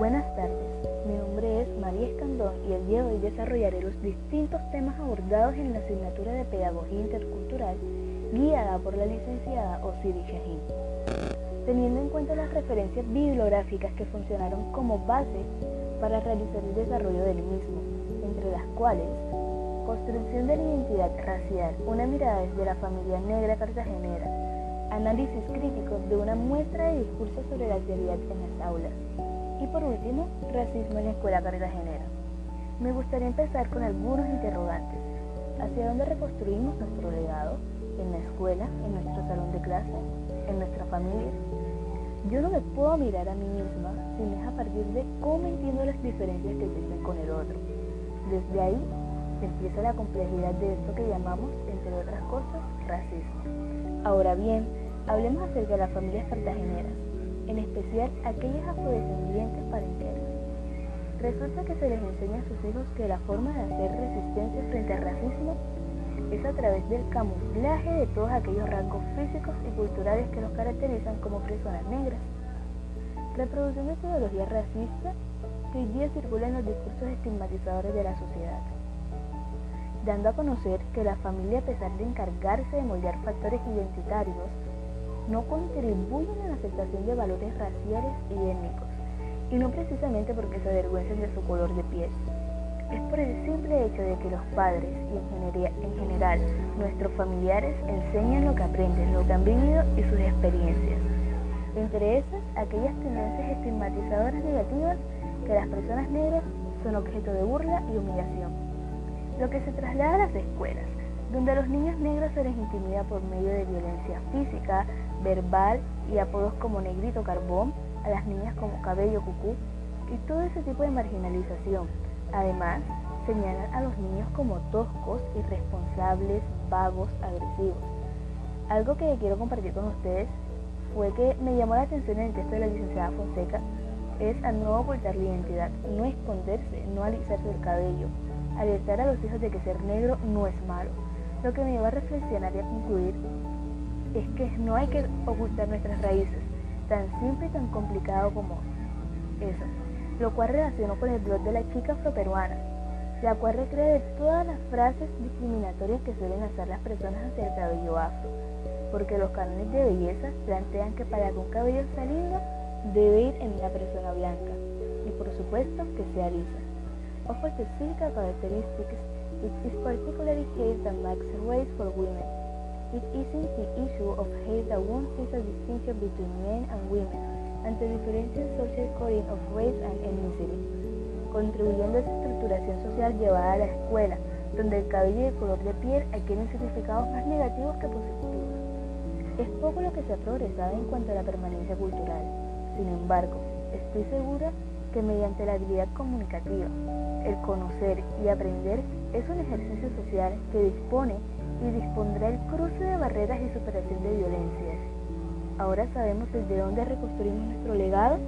Buenas tardes, mi nombre es María Escandón y el día de hoy desarrollaré los distintos temas abordados en la asignatura de Pedagogía Intercultural guiada por la licenciada Osiris Shahin. Teniendo en cuenta las referencias bibliográficas que funcionaron como base para realizar el desarrollo del mismo, entre las cuales Construcción de la identidad racial, una mirada desde la familia negra cartagenera, análisis crítico de una muestra de discursos sobre la realidad en las aulas por último, racismo en la escuela cartagenera. Me gustaría empezar con algunos interrogantes. ¿Hacia dónde reconstruimos nuestro legado? ¿En la escuela? ¿En nuestro salón de clase? ¿En nuestra familia? Yo no me puedo mirar a mí misma si es a partir de cómo entiendo las diferencias que existen con el otro. Desde ahí empieza la complejidad de esto que llamamos, entre otras cosas, racismo. Ahora bien, hablemos acerca de las familias cartageneras, en especial aquellas afrodescendientes parenteras. Resulta que se les enseña a sus hijos que la forma de hacer resistencia frente al racismo es a través del camuflaje de todos aquellos rasgos físicos y culturales que los caracterizan como personas negras. Reproducción de ideología racista que hoy día circula en los discursos estigmatizadores de la sociedad dando a conocer que la familia, a pesar de encargarse de moldear factores identitarios, no contribuyen a la aceptación de valores raciales y étnicos, y no precisamente porque se avergüencen de su color de piel. Es por el simple hecho de que los padres y en, general nuestros familiares enseñan lo que aprenden, lo que han vivido y sus experiencias. Entre esas, aquellas tendencias estigmatizadoras negativas que las personas negras son objeto de burla y humillación lo que se traslada a las escuelas, donde a los niños negros se les intimida por medio de violencia física, verbal y apodos como negrito carbón, a las niñas como cabello cucú y todo ese tipo de marginalización. Además, señalan a los niños como toscos, irresponsables, vagos, agresivos. Algo que quiero compartir con ustedes fue que me llamó la atención en el texto de la licenciada Fonseca es a no ocultar la identidad, no esconderse, no alisarse el cabello, alertar a los hijos de que ser negro no es malo. Lo que me lleva a reflexionar y a concluir es que no hay que ocultar nuestras raíces, tan simple y tan complicado como eso, lo cual relaciono con el blog de la chica afroperuana, la cual recrea todas las frases discriminatorias que suelen hacer las personas hacia el cabello afro, porque los cánones de belleza plantean que para que un cabello sea lindo debe ir en una persona blanca y por supuesto que sea lisa offers the physical characteristics which is particularly hair that makes race for women. It isn't the issue of hair that won't see a distinction between men and women and the differential social coding of race and ethnicity, contribuyendo a esa estructuración social llevada a la escuela, donde el cabello y el color de piel adquieren significados más negativos que positivos. Es poco lo que se ha progresado en cuanto a la permanencia cultural. Sin embargo, estoy segura que mediante la habilidad comunicativa, el conocer y aprender es un ejercicio social que dispone y dispondrá el cruce de barreras y superación de violencias. Ahora sabemos desde dónde reconstruimos nuestro legado.